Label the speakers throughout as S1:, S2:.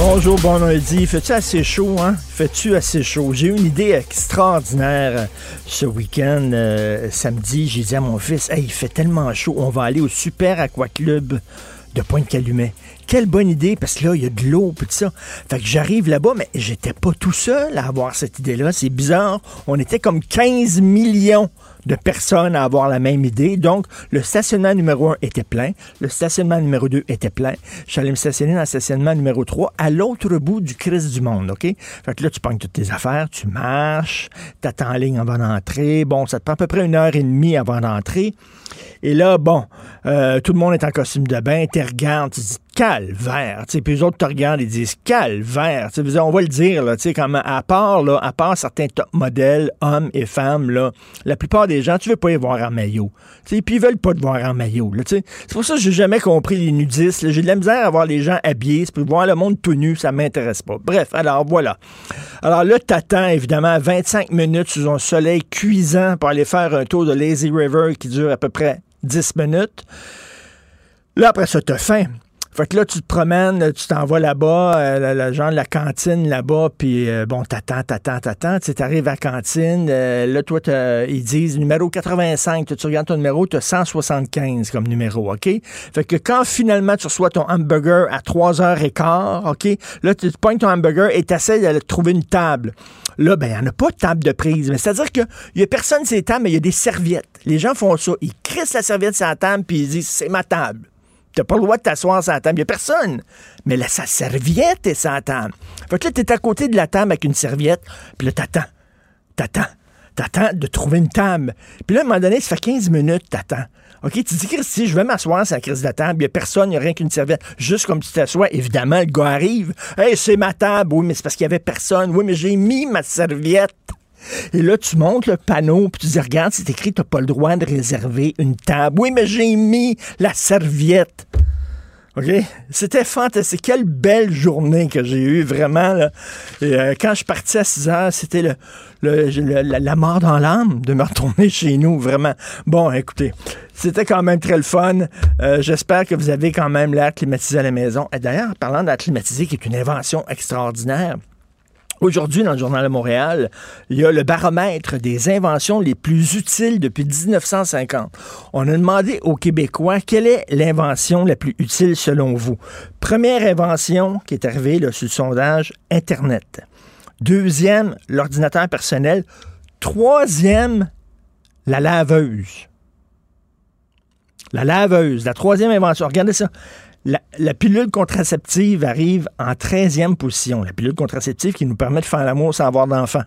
S1: Bonjour, bon lundi. Fais-tu assez chaud, hein? Fais-tu assez chaud? J'ai eu une idée extraordinaire euh, ce week-end, euh, samedi. J'ai dit à mon fils, hey, il fait tellement chaud, on va aller au Super Aqua Club de Pointe-Calumet. Quelle bonne idée, parce que là, il y a de l'eau, tout ça. Fait que j'arrive là-bas, mais j'étais pas tout seul à avoir cette idée-là. C'est bizarre. On était comme 15 millions de personnes à avoir la même idée. Donc, le stationnement numéro 1 était plein. Le stationnement numéro 2 était plein. J'allais me stationner dans le stationnement numéro 3 à l'autre bout du Christ du monde, OK? Fait que là, tu pognes toutes tes affaires, tu marches, t'attends en ligne avant d'entrer. Bon, ça te prend à peu près une heure et demie avant d'entrer. Et là, bon, euh, tout le monde est en costume de bain, tu regardes, tu dis calvaire, tu sais, puis les autres te regardent et disent calvaire, tu sais, on va le dire, là, comme à part, là, à part certains top modèles, hommes et femmes, là, la plupart des gens, tu veux pas y voir en maillot, tu sais, puis ils veulent pas te voir en maillot. C'est pour ça que j'ai jamais compris les nudistes, j'ai de la misère à voir les gens habillés, puis voir le monde tout nu, ça m'intéresse pas. Bref, alors voilà. Alors là, t'attends évidemment 25 minutes sous un soleil cuisant pour aller faire un tour de Lazy River qui dure à peu près 10 minutes. Là, après ça, t'as faim. Fait que là, tu te promènes, tu t'en vas là-bas, euh, la, genre la cantine là-bas, puis euh, bon, t'attends, t'attends, t'attends. Tu arrives à la cantine, euh, là, toi, ils disent numéro 85. tu regardes ton numéro, tu as 175 comme numéro, OK? Fait que quand finalement tu reçois ton hamburger à 3h15, OK? Là, tu te pognes ton hamburger et tu de trouver une table. Là, ben, il n'y en a pas de table de prise. Mais c'est-à-dire qu'il n'y a personne sur les tables, mais il y a des serviettes. Les gens font ça. Ils crissent la serviette sur la table, puis ils disent, c'est ma table. T'as pas le droit de t'asseoir sur la table. Il n'y a personne. Mais là, sa serviette est sur la table. Fait que là, t'es à côté de la table avec une serviette, puis là, t'attends. T'attends. T'attends de trouver une table. Puis là, à un moment donné, ça fait 15 minutes, t'attends. OK, tu dis, Christy, je vais m'asseoir sur la crise de la table. Il n'y a personne, il n'y a rien qu'une serviette. Juste comme tu t'assois, évidemment, le gars arrive. Hey, c'est ma table. Oui, mais c'est parce qu'il n'y avait personne. Oui, mais j'ai mis ma serviette. Et là, tu montes le panneau, puis tu dis, regarde, c'est écrit, tu n'as pas le droit de réserver une table. Oui, mais j'ai mis la serviette. OK? C'était fantastique. Quelle belle journée que j'ai eue, vraiment. Et, euh, quand je parti à 6 heures, c'était le, la, mort dans l'âme de me retourner chez nous, vraiment. Bon, écoutez, c'était quand même très le fun. Euh, j'espère que vous avez quand même l'air climatisé à la maison. Et d'ailleurs, parlant d'air climatisé, qui est une invention extraordinaire, Aujourd'hui, dans le Journal de Montréal, il y a le baromètre des inventions les plus utiles depuis 1950. On a demandé aux Québécois quelle est l'invention la plus utile selon vous. Première invention qui est arrivée sur le sondage, Internet. Deuxième, l'ordinateur personnel. Troisième, la laveuse. La laveuse, la troisième invention. Regardez ça. La, pilule contraceptive arrive en 13e position. La pilule contraceptive qui nous permet de faire l'amour sans avoir d'enfant.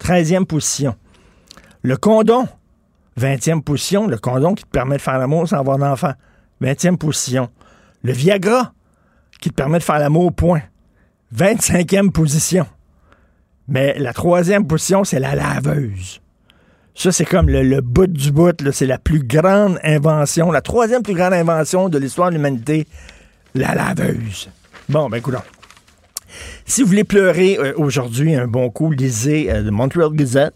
S1: 13e position. Le condom, 20e position. Le condom qui te permet de faire l'amour sans avoir d'enfant. 20e position. Le Viagra, qui te permet de faire l'amour au point. 25e position. Mais la troisième position, c'est la laveuse. Ça, c'est comme le, bout du bout. C'est la plus grande invention, la troisième plus grande invention de l'histoire de l'humanité la laveuse. Bon, ben, écoute. Si vous voulez pleurer euh, aujourd'hui un bon coup, lisez euh, le Montreal Gazette.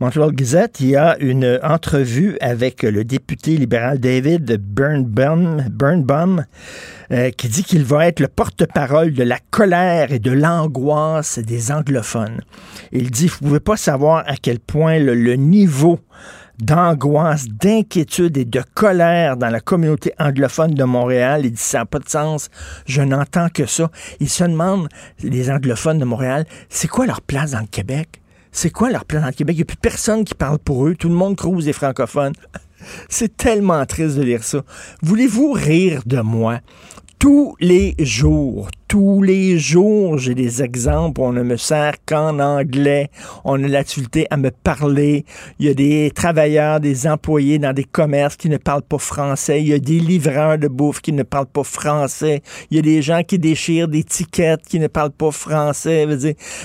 S1: Montreal Gazette, il y a une entrevue avec le député libéral David Burnbaum, euh, qui dit qu'il va être le porte-parole de la colère et de l'angoisse des anglophones. Il dit, vous ne pouvez pas savoir à quel point le niveau d'angoisse, d'inquiétude et de colère dans la communauté anglophone de Montréal. Il dit ça n'a pas de sens, je n'entends que ça. Il se demande, les anglophones de Montréal, c'est quoi leur place dans le Québec? C'est quoi leur place dans le Québec? Il n'y a plus personne qui parle pour eux. Tout le monde crouse les francophones. C'est tellement triste de lire ça. Voulez-vous rire de moi? Tous les jours, tous les jours, j'ai des exemples on ne me sert qu'en anglais. On a la à me parler. Il y a des travailleurs, des employés dans des commerces qui ne parlent pas français. Il y a des livreurs de bouffe qui ne parlent pas français. Il y a des gens qui déchirent des tickets qui ne parlent pas français.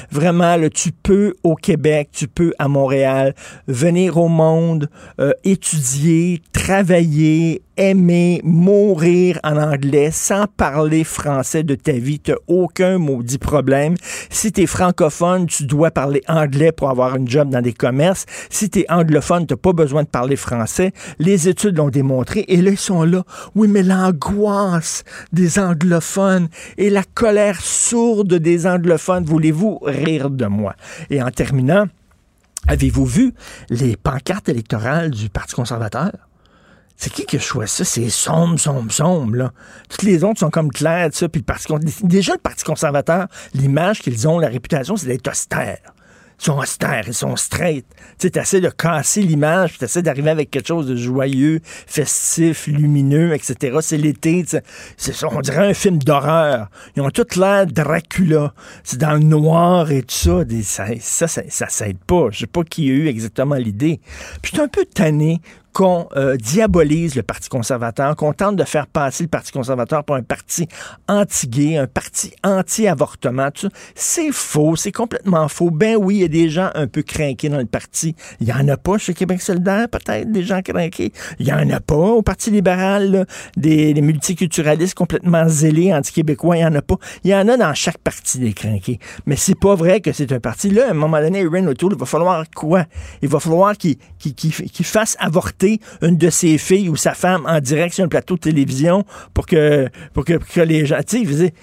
S1: Vraiment, là, tu peux au Québec, tu peux à Montréal venir au monde, euh, étudier, travailler, aimer, mourir en anglais sans parler français de ta vie. Tu aucun maudit problème. Si tu es francophone, tu dois parler anglais pour avoir une job dans des commerces. Si tu es anglophone, tu pas besoin de parler français. Les études l'ont démontré. Et là, ils sont là. Oui, mais l'angoisse des anglophones et la colère sourde des anglophones, voulez-vous rire de moi? Et en terminant, avez-vous vu les pancartes électorales du Parti conservateur? C'est qui qui a choisi ça? C'est sombre, sombre, sombre, là. Toutes les autres sont comme claires, ça. Puis le déjà, le Parti conservateur, l'image qu'ils ont, la réputation, c'est d'être austère. Ils sont austères, ils sont straight. Tu essaies de casser l'image, tu essaies d'arriver avec quelque chose de joyeux, festif, lumineux, etc. C'est l'été, c'est on dirait un film d'horreur. Ils ont tout l'air Dracula. C'est dans le noir et tout ça. ça, ça, ça, ça, aide pas. Je sais pas qui a eu exactement l'idée. Puis je un peu tanné qu'on euh, diabolise le Parti conservateur, qu'on tente de faire passer le Parti conservateur pour un parti anti-gay, un parti anti-avortement. C'est faux, c'est complètement faux. Ben oui, il y a des gens un peu craqués dans le parti. Il y en a pas chez Québec solidaire, peut-être, des gens craqués. Il y en a pas au Parti libéral, des, multiculturalistes complètement zélés, anti-québécois, il y en a pas. Il y en a dans chaque parti des craqués. Mais c'est pas vrai que c'est un parti. Là, à un moment donné, Erin O'Toole, il va falloir quoi? Il va falloir qu'il fasse avorter une de ses filles ou sa femme en direct sur un plateau de télévision pour que, pour que, les gens, tu sais,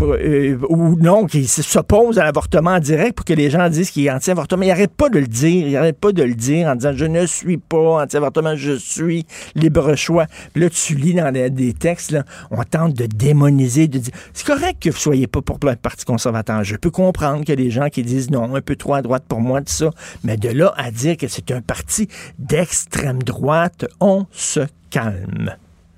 S1: euh, ou non, qui s'oppose à l'avortement en direct pour que les gens disent qu'il est anti-avortement. Il n'arrête pas de le dire. Il n'arrête pas de le dire en disant je ne suis pas anti-avortement, je suis libre choix. Là, tu lis dans des textes, on tente de démoniser, de dire c'est correct que vous soyez pas pour le Parti conservateur. Je peux comprendre a des gens qui disent non, un peu trop à droite pour moi, tout ça. Mais de là à dire que c'est un parti d'extrême on se calme.